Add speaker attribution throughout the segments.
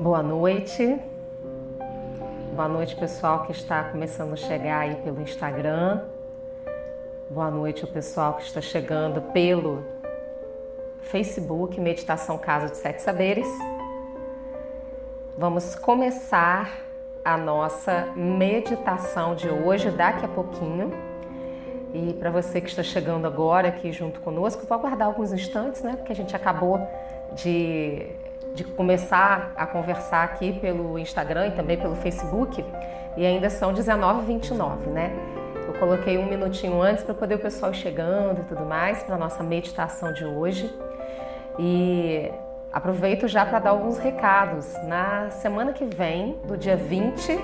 Speaker 1: Boa noite. Boa noite, pessoal que está começando a chegar aí pelo Instagram. Boa noite, o pessoal que está chegando pelo Facebook, Meditação Casa de Sete Saberes. Vamos começar a nossa meditação de hoje daqui a pouquinho. E para você que está chegando agora aqui junto conosco, vou aguardar alguns instantes, né? Porque a gente acabou de de começar a conversar aqui pelo Instagram e também pelo Facebook e ainda são 19h29, né? Eu coloquei um minutinho antes para poder o pessoal chegando e tudo mais para nossa meditação de hoje. E aproveito já para dar alguns recados. Na semana que vem, do dia 20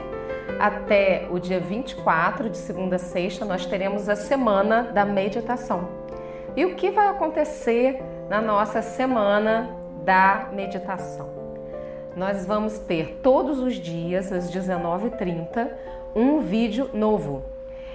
Speaker 1: até o dia 24, de segunda a sexta, nós teremos a semana da meditação. E o que vai acontecer na nossa semana da meditação. Nós vamos ter todos os dias, às 19h30, um vídeo novo.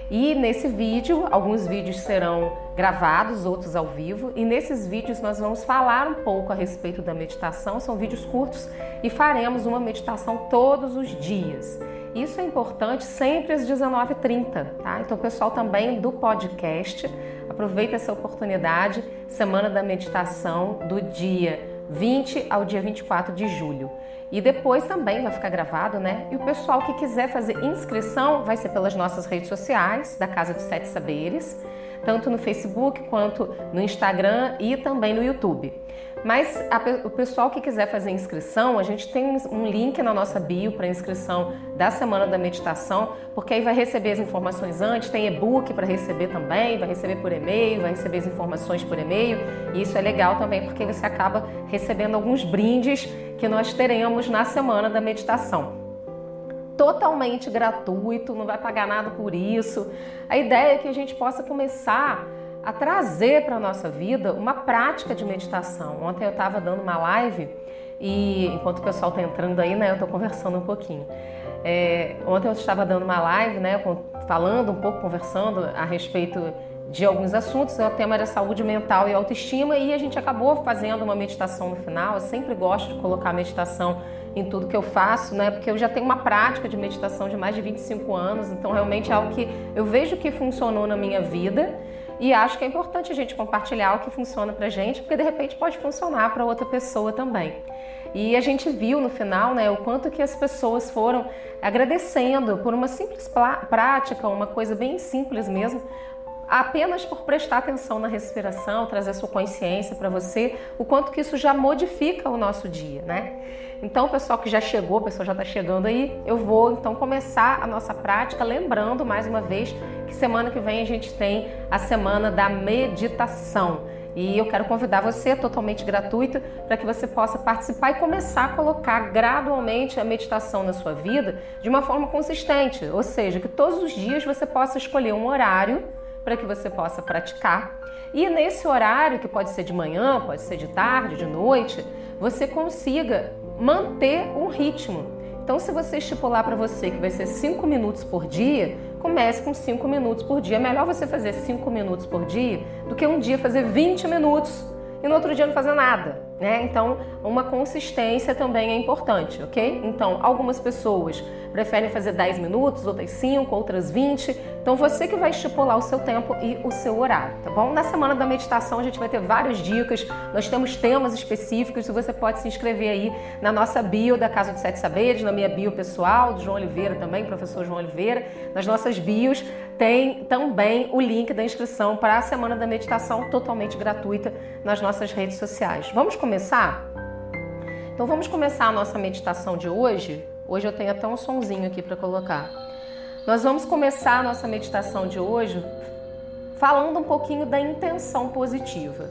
Speaker 1: E nesse vídeo, alguns vídeos serão gravados, outros ao vivo, e nesses vídeos nós vamos falar um pouco a respeito da meditação. São vídeos curtos e faremos uma meditação todos os dias. Isso é importante sempre às 19h30, tá? Então, pessoal também do podcast, aproveita essa oportunidade, Semana da Meditação do dia 20 ao dia 24 de julho. E depois também vai ficar gravado, né? E o pessoal que quiser fazer inscrição vai ser pelas nossas redes sociais, da Casa dos Sete Saberes, tanto no Facebook quanto no Instagram e também no YouTube. Mas a, o pessoal que quiser fazer inscrição, a gente tem um link na nossa bio para inscrição da Semana da Meditação, porque aí vai receber as informações antes, tem e-book para receber também, vai receber por e-mail, vai receber as informações por e-mail, e isso é legal também porque você acaba recebendo alguns brindes que nós teremos na Semana da Meditação totalmente gratuito, não vai pagar nada por isso. A ideia é que a gente possa começar a trazer para a nossa vida uma prática de meditação. Ontem eu estava dando uma live e enquanto o pessoal está entrando aí, né, eu estou conversando um pouquinho. É, ontem eu estava dando uma live, né, falando um pouco, conversando a respeito de alguns assuntos. O tema era saúde mental e autoestima e a gente acabou fazendo uma meditação no final. Eu sempre gosto de colocar meditação em tudo que eu faço, né? Porque eu já tenho uma prática de meditação de mais de 25 anos, então realmente é algo que eu vejo que funcionou na minha vida e acho que é importante a gente compartilhar o que funciona pra gente, porque de repente pode funcionar para outra pessoa também. E a gente viu no final, né, o quanto que as pessoas foram agradecendo por uma simples prática, uma coisa bem simples mesmo, apenas por prestar atenção na respiração, trazer sua consciência para você, o quanto que isso já modifica o nosso dia, né? Então, pessoal que já chegou, o pessoal já está chegando aí, eu vou então começar a nossa prática, lembrando mais uma vez que semana que vem a gente tem a semana da meditação. E eu quero convidar você, totalmente gratuito, para que você possa participar e começar a colocar gradualmente a meditação na sua vida de uma forma consistente. Ou seja, que todos os dias você possa escolher um horário para que você possa praticar. E nesse horário, que pode ser de manhã, pode ser de tarde, de noite, você consiga manter um ritmo. Então, se você estipular para você que vai ser 5 minutos por dia, comece com 5 minutos por dia. É melhor você fazer 5 minutos por dia do que um dia fazer 20 minutos e no outro dia não fazer nada, né? Então, uma consistência também é importante, ok? Então, algumas pessoas preferem fazer 10 minutos, outras 5, outras 20. Então você que vai estipular o seu tempo e o seu horário, tá bom? Na semana da meditação a gente vai ter várias dicas, nós temos temas específicos e você pode se inscrever aí na nossa bio da Casa dos Sete Saberes, na minha bio pessoal, do João Oliveira também, professor João Oliveira. Nas nossas bios tem também o link da inscrição para a semana da meditação totalmente gratuita nas nossas redes sociais. Vamos começar? Então vamos começar a nossa meditação de hoje Hoje eu tenho até um sonzinho aqui para colocar. Nós vamos começar a nossa meditação de hoje falando um pouquinho da intenção positiva.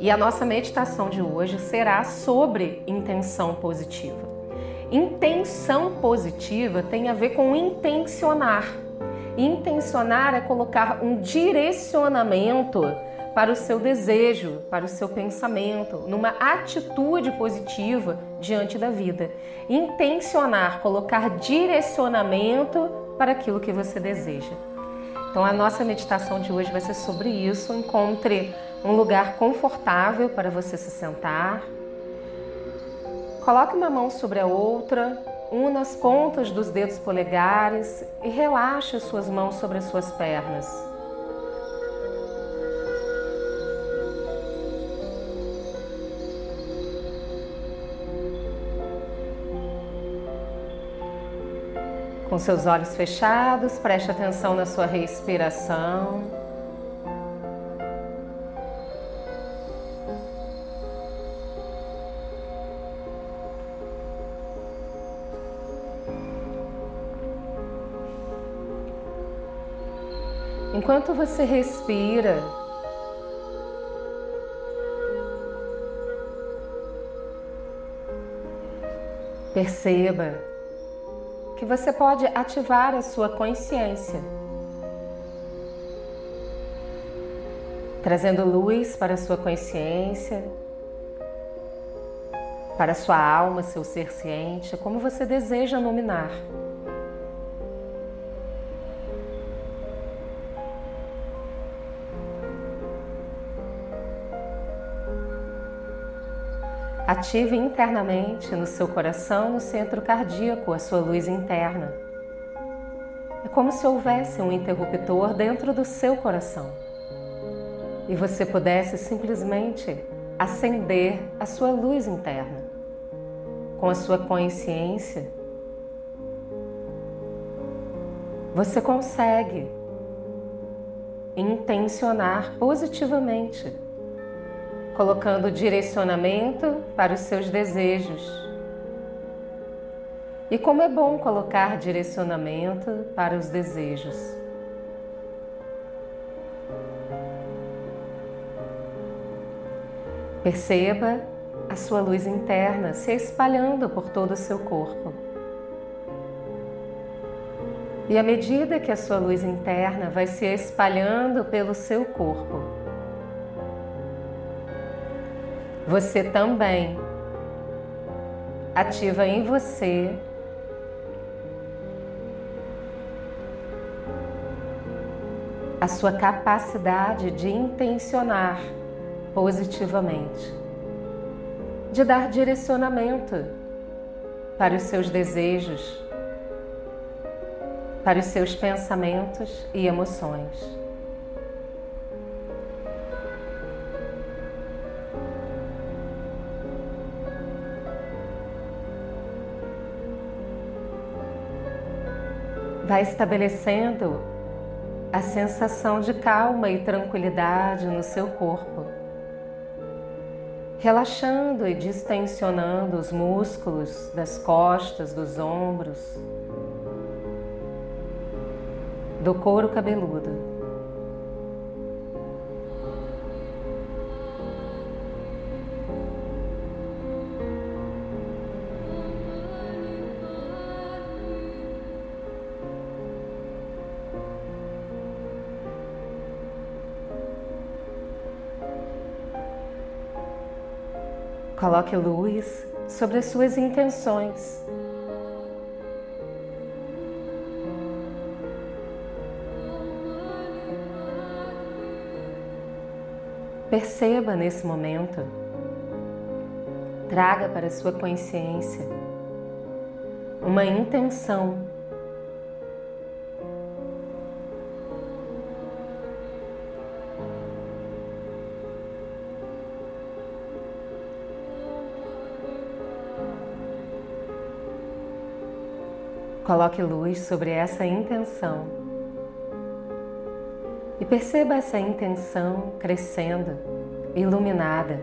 Speaker 1: E a nossa meditação de hoje será sobre intenção positiva. Intenção positiva tem a ver com intencionar. Intencionar é colocar um direcionamento para o seu desejo, para o seu pensamento, numa atitude positiva diante da vida. Intencionar, colocar direcionamento para aquilo que você deseja. Então, a nossa meditação de hoje vai ser sobre isso. Encontre um lugar confortável para você se sentar. Coloque uma mão sobre a outra, una as pontas dos dedos polegares e relaxe as suas mãos sobre as suas pernas. Com seus olhos fechados, preste atenção na sua respiração. Enquanto você respira, perceba que você pode ativar a sua consciência, trazendo luz para a sua consciência, para a sua alma, seu ser ciente, como você deseja nominar. Ative internamente no seu coração, no centro cardíaco, a sua luz interna. É como se houvesse um interruptor dentro do seu coração e você pudesse simplesmente acender a sua luz interna com a sua consciência. Você consegue intencionar positivamente colocando direcionamento para os seus desejos. E como é bom colocar direcionamento para os desejos. Perceba a sua luz interna se espalhando por todo o seu corpo. E à medida que a sua luz interna vai se espalhando pelo seu corpo, você também ativa em você a sua capacidade de intencionar positivamente, de dar direcionamento para os seus desejos, para os seus pensamentos e emoções. Vai estabelecendo a sensação de calma e tranquilidade no seu corpo, relaxando e distensionando os músculos das costas, dos ombros, do couro cabeludo. Coloque luz sobre as suas intenções. Perceba nesse momento, traga para sua consciência uma intenção Coloque luz sobre essa intenção e perceba essa intenção crescendo, iluminada.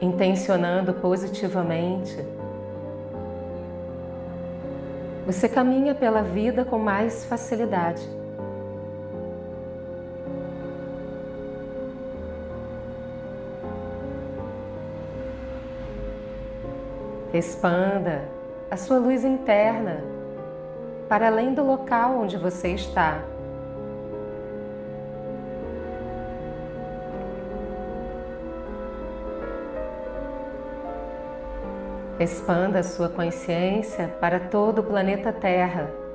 Speaker 1: Intencionando positivamente, você caminha pela vida com mais facilidade. Expanda a sua luz interna para além do local onde você está. Expanda a sua consciência para todo o planeta Terra.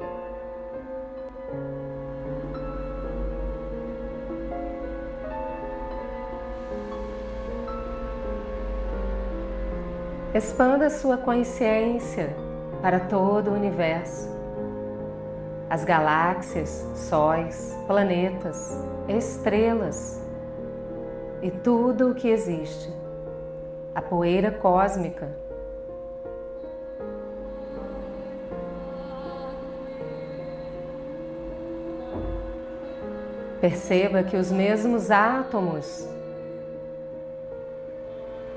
Speaker 1: Expanda sua consciência para todo o universo. As galáxias, sóis, planetas, estrelas e tudo o que existe. A poeira cósmica. Perceba que os mesmos átomos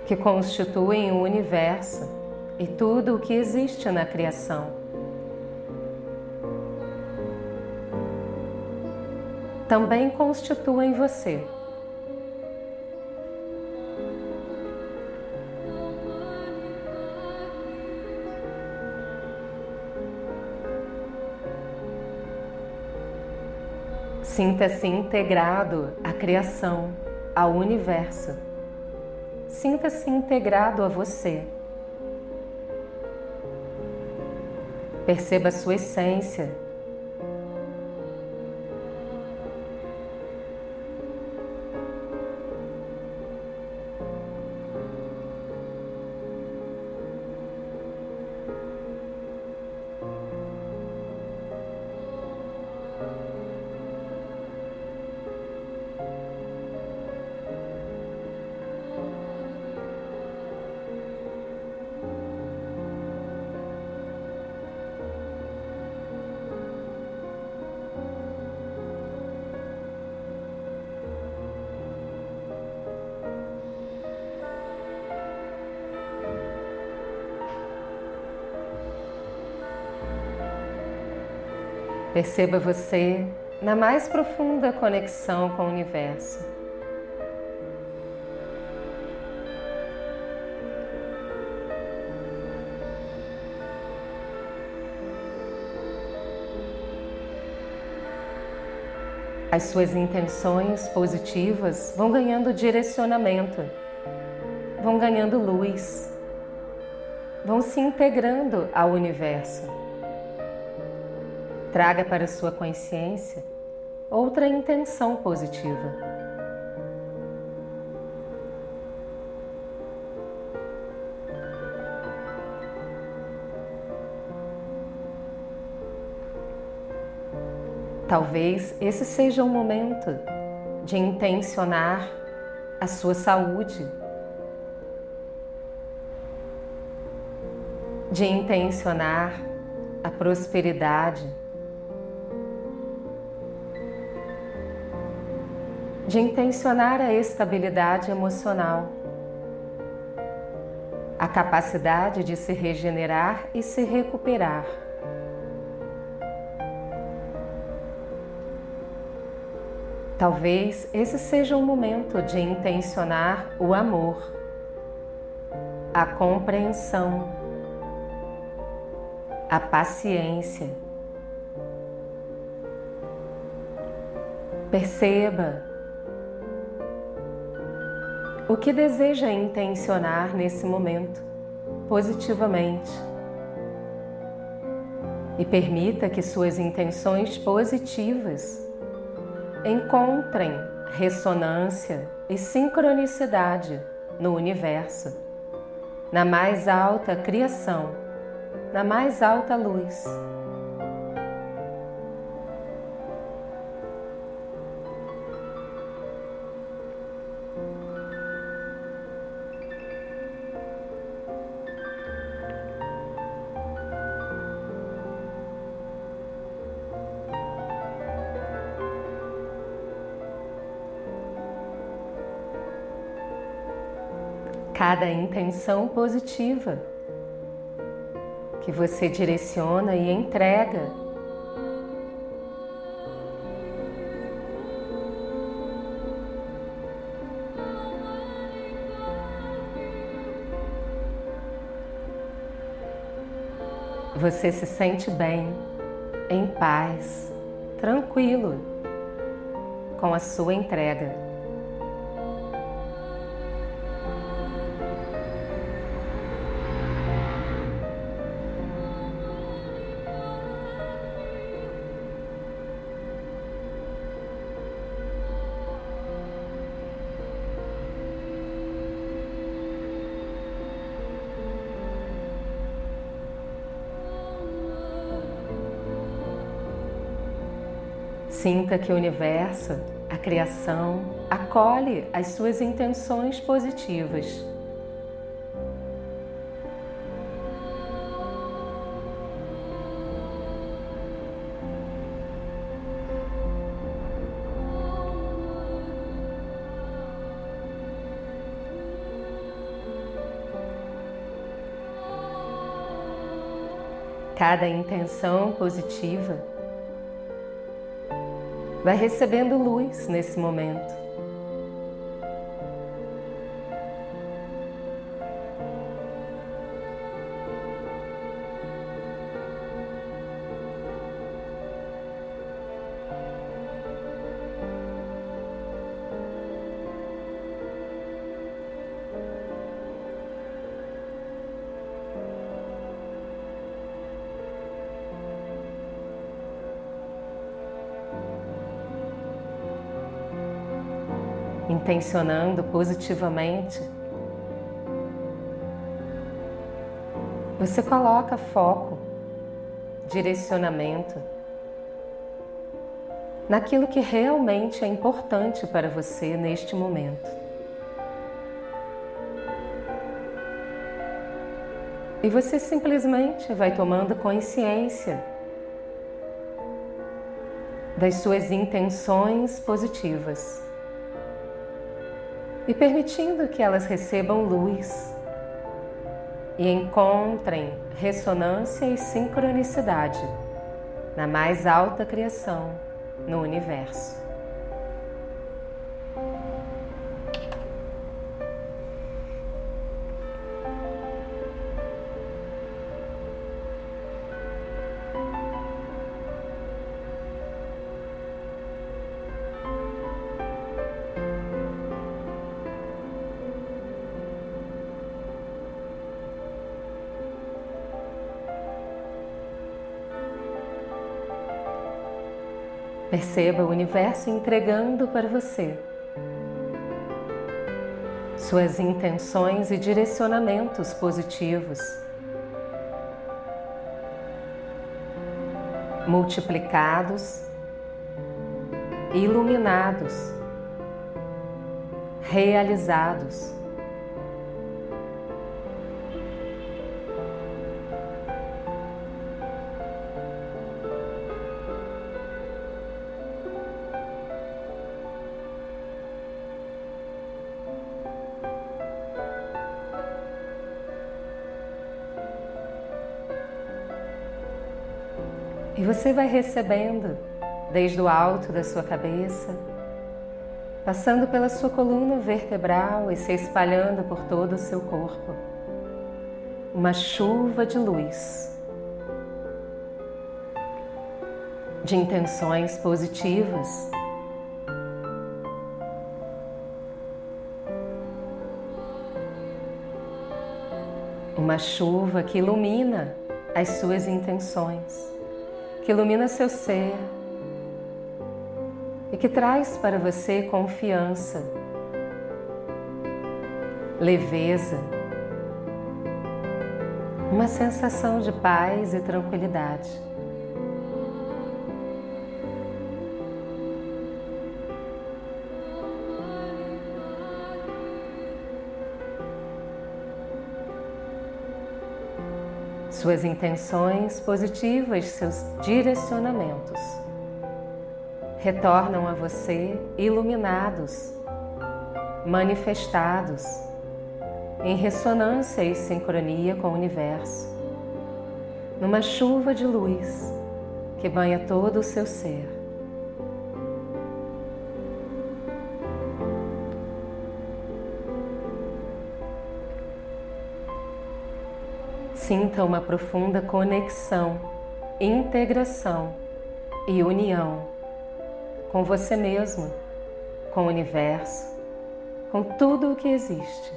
Speaker 1: que constituem o universo e tudo o que existe na criação. Também constituem você. Sinta-se integrado à criação, ao universo. Sinta-se integrado a você. Perceba a sua essência Perceba você na mais profunda conexão com o universo. As suas intenções positivas vão ganhando direcionamento, vão ganhando luz, vão se integrando ao universo. Traga para sua consciência outra intenção positiva. Talvez esse seja o momento de intencionar a sua saúde, de intencionar a prosperidade de intencionar a estabilidade emocional, a capacidade de se regenerar e se recuperar. Talvez esse seja o momento de intencionar o amor, a compreensão, a paciência. Perceba o que deseja intencionar nesse momento positivamente. E permita que suas intenções positivas encontrem ressonância e sincronicidade no universo, na mais alta criação, na mais alta luz. Cada intenção positiva que você direciona e entrega. Você se sente bem, em paz, tranquilo com a sua entrega. Sinta que o universo, a criação, acolhe as suas intenções positivas. Cada intenção positiva vai recebendo luz nesse momento. Intencionando positivamente, você coloca foco, direcionamento naquilo que realmente é importante para você neste momento. E você simplesmente vai tomando consciência das suas intenções positivas e permitindo que elas recebam luz e encontrem ressonância e sincronicidade na mais alta criação no universo. Perceba o universo entregando para você. Suas intenções e direcionamentos positivos, multiplicados, iluminados, realizados. E você vai recebendo desde o alto da sua cabeça, passando pela sua coluna vertebral e se espalhando por todo o seu corpo. Uma chuva de luz, de intenções positivas. Uma chuva que ilumina as suas intenções que ilumina seu ser e que traz para você confiança, leveza, uma sensação de paz e tranquilidade. Suas intenções positivas, seus direcionamentos. Retornam a você iluminados, manifestados, em ressonância e sincronia com o universo, numa chuva de luz que banha todo o seu ser. Sinta uma profunda conexão, integração e união com você mesmo, com o universo, com tudo o que existe.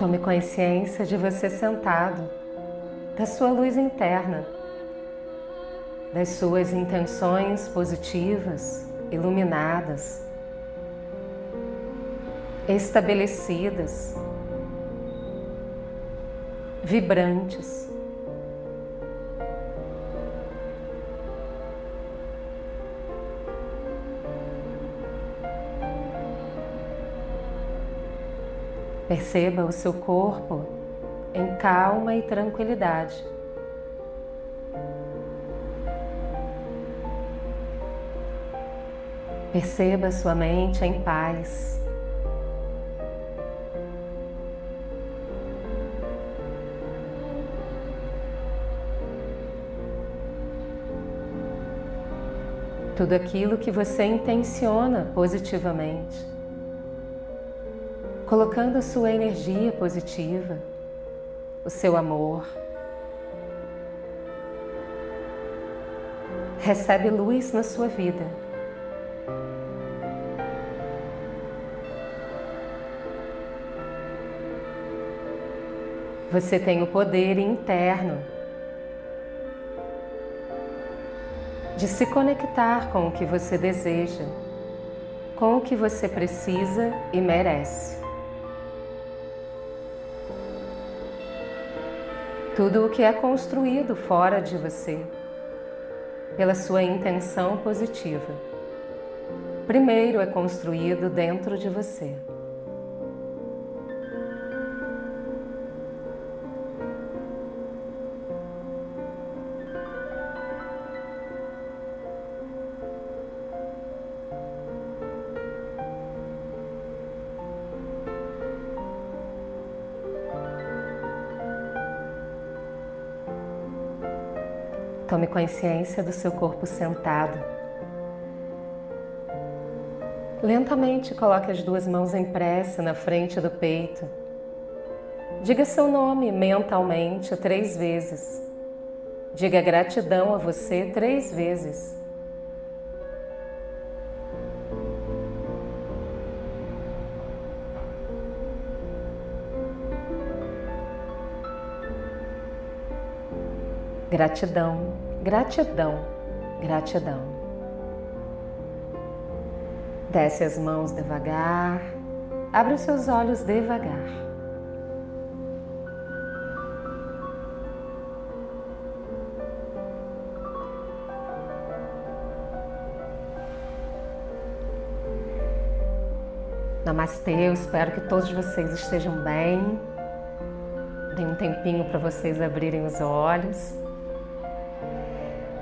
Speaker 1: Tome consciência de você sentado, da sua luz interna, das suas intenções positivas, iluminadas, estabelecidas, vibrantes. Perceba o seu corpo em calma e tranquilidade. Perceba sua mente em paz. Tudo aquilo que você intenciona positivamente colocando a sua energia positiva, o seu amor. Recebe luz na sua vida. Você tem o poder interno de se conectar com o que você deseja, com o que você precisa e merece. Tudo o que é construído fora de você, pela sua intenção positiva. Primeiro é construído dentro de você. Tome consciência do seu corpo sentado. Lentamente coloque as duas mãos em prece na frente do peito. Diga seu nome mentalmente três vezes. Diga gratidão a você três vezes. Gratidão, gratidão, gratidão. Desce as mãos devagar, abre os seus olhos devagar. Namastê, eu espero que todos vocês estejam bem. Tem um tempinho para vocês abrirem os olhos.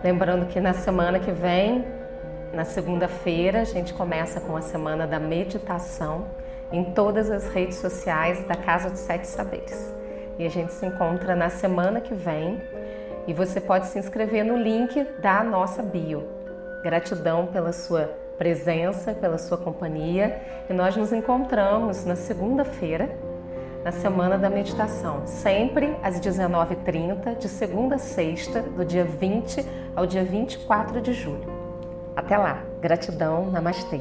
Speaker 1: Lembrando que na semana que vem, na segunda-feira, a gente começa com a semana da meditação em todas as redes sociais da Casa dos Sete Saberes. E a gente se encontra na semana que vem e você pode se inscrever no link da nossa bio. Gratidão pela sua presença, pela sua companhia e nós nos encontramos na segunda-feira na Semana da Meditação, sempre às 19h30, de segunda a sexta, do dia 20 ao dia 24 de julho. Até lá, gratidão, namastê.